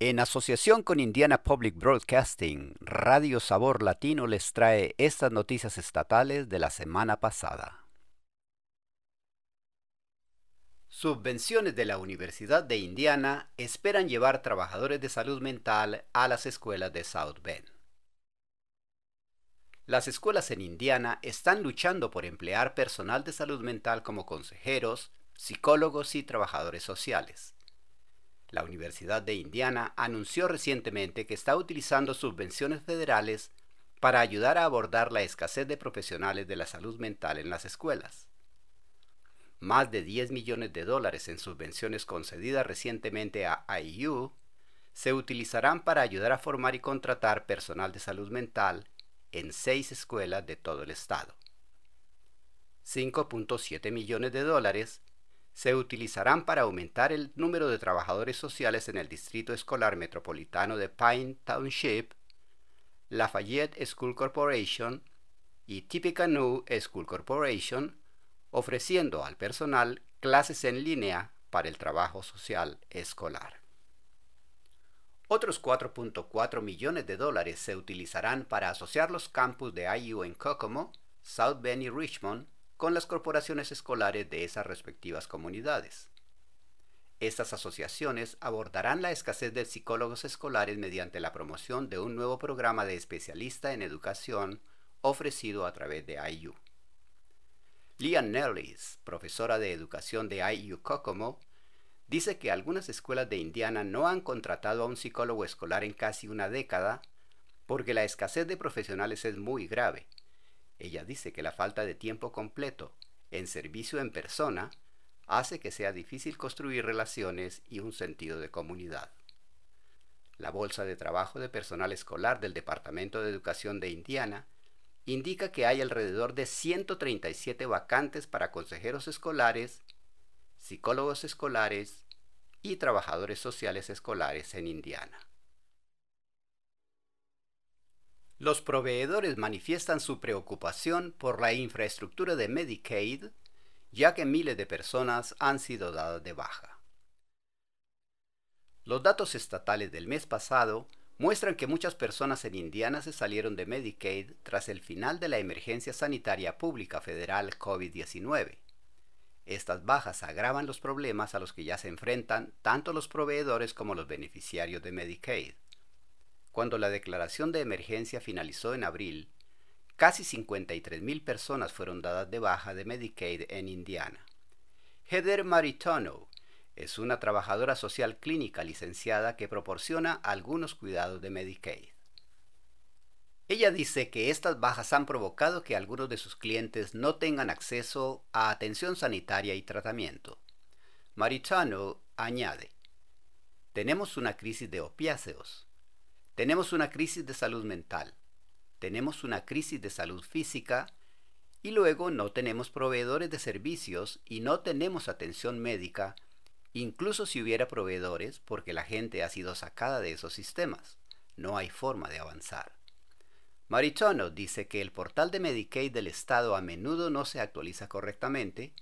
En asociación con Indiana Public Broadcasting, Radio Sabor Latino les trae estas noticias estatales de la semana pasada. Subvenciones de la Universidad de Indiana esperan llevar trabajadores de salud mental a las escuelas de South Bend. Las escuelas en Indiana están luchando por emplear personal de salud mental como consejeros, psicólogos y trabajadores sociales. La Universidad de Indiana anunció recientemente que está utilizando subvenciones federales para ayudar a abordar la escasez de profesionales de la salud mental en las escuelas. Más de 10 millones de dólares en subvenciones concedidas recientemente a IU se utilizarán para ayudar a formar y contratar personal de salud mental en seis escuelas de todo el estado. 5.7 millones de dólares se utilizarán para aumentar el número de trabajadores sociales en el Distrito Escolar Metropolitano de Pine Township, Lafayette School Corporation y Tippecanoe School Corporation, ofreciendo al personal clases en línea para el trabajo social escolar. Otros 4.4 millones de dólares se utilizarán para asociar los campus de IU en Kokomo, South Bend y Richmond con las corporaciones escolares de esas respectivas comunidades. Estas asociaciones abordarán la escasez de psicólogos escolares mediante la promoción de un nuevo programa de especialista en educación ofrecido a través de IU. Leanne Nellis, profesora de educación de IU Kokomo, dice que algunas escuelas de Indiana no han contratado a un psicólogo escolar en casi una década porque la escasez de profesionales es muy grave ella dice que la falta de tiempo completo en servicio en persona hace que sea difícil construir relaciones y un sentido de comunidad. La Bolsa de Trabajo de Personal Escolar del Departamento de Educación de Indiana indica que hay alrededor de 137 vacantes para consejeros escolares, psicólogos escolares y trabajadores sociales escolares en Indiana. Los proveedores manifiestan su preocupación por la infraestructura de Medicaid, ya que miles de personas han sido dadas de baja. Los datos estatales del mes pasado muestran que muchas personas en Indiana se salieron de Medicaid tras el final de la emergencia sanitaria pública federal COVID-19. Estas bajas agravan los problemas a los que ya se enfrentan tanto los proveedores como los beneficiarios de Medicaid. Cuando la declaración de emergencia finalizó en abril, casi 53.000 personas fueron dadas de baja de Medicaid en Indiana. Heather Maritono es una trabajadora social clínica licenciada que proporciona algunos cuidados de Medicaid. Ella dice que estas bajas han provocado que algunos de sus clientes no tengan acceso a atención sanitaria y tratamiento. Maritano añade, tenemos una crisis de opiáceos, tenemos una crisis de salud mental, tenemos una crisis de salud física y luego no tenemos proveedores de servicios y no tenemos atención médica, incluso si hubiera proveedores porque la gente ha sido sacada de esos sistemas. No hay forma de avanzar. Maritono dice que el portal de Medicaid del Estado a menudo no se actualiza correctamente,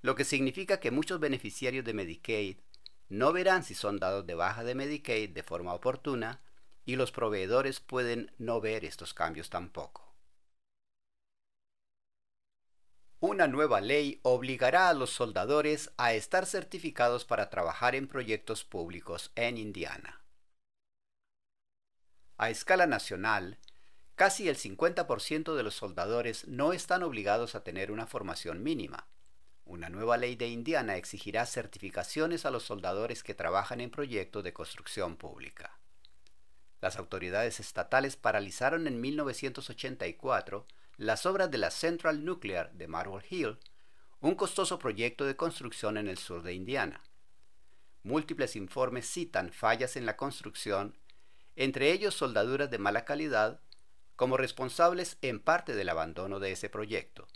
lo que significa que muchos beneficiarios de Medicaid no verán si son dados de baja de Medicaid de forma oportuna y los proveedores pueden no ver estos cambios tampoco. Una nueva ley obligará a los soldadores a estar certificados para trabajar en proyectos públicos en Indiana. A escala nacional, casi el 50% de los soldadores no están obligados a tener una formación mínima. Una nueva ley de Indiana exigirá certificaciones a los soldadores que trabajan en proyectos de construcción pública. Las autoridades estatales paralizaron en 1984 las obras de la Central Nuclear de Marble Hill, un costoso proyecto de construcción en el sur de Indiana. Múltiples informes citan fallas en la construcción, entre ellos soldaduras de mala calidad, como responsables en parte del abandono de ese proyecto.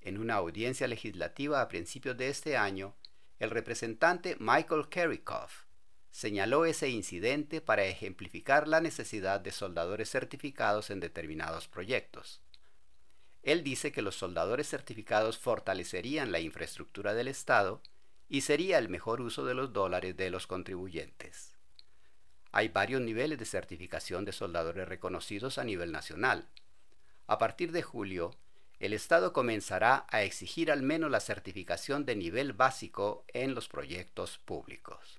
En una audiencia legislativa a principios de este año, el representante Michael Kerrikoff señaló ese incidente para ejemplificar la necesidad de soldadores certificados en determinados proyectos. Él dice que los soldadores certificados fortalecerían la infraestructura del Estado y sería el mejor uso de los dólares de los contribuyentes. Hay varios niveles de certificación de soldadores reconocidos a nivel nacional. A partir de julio, el Estado comenzará a exigir al menos la certificación de nivel básico en los proyectos públicos.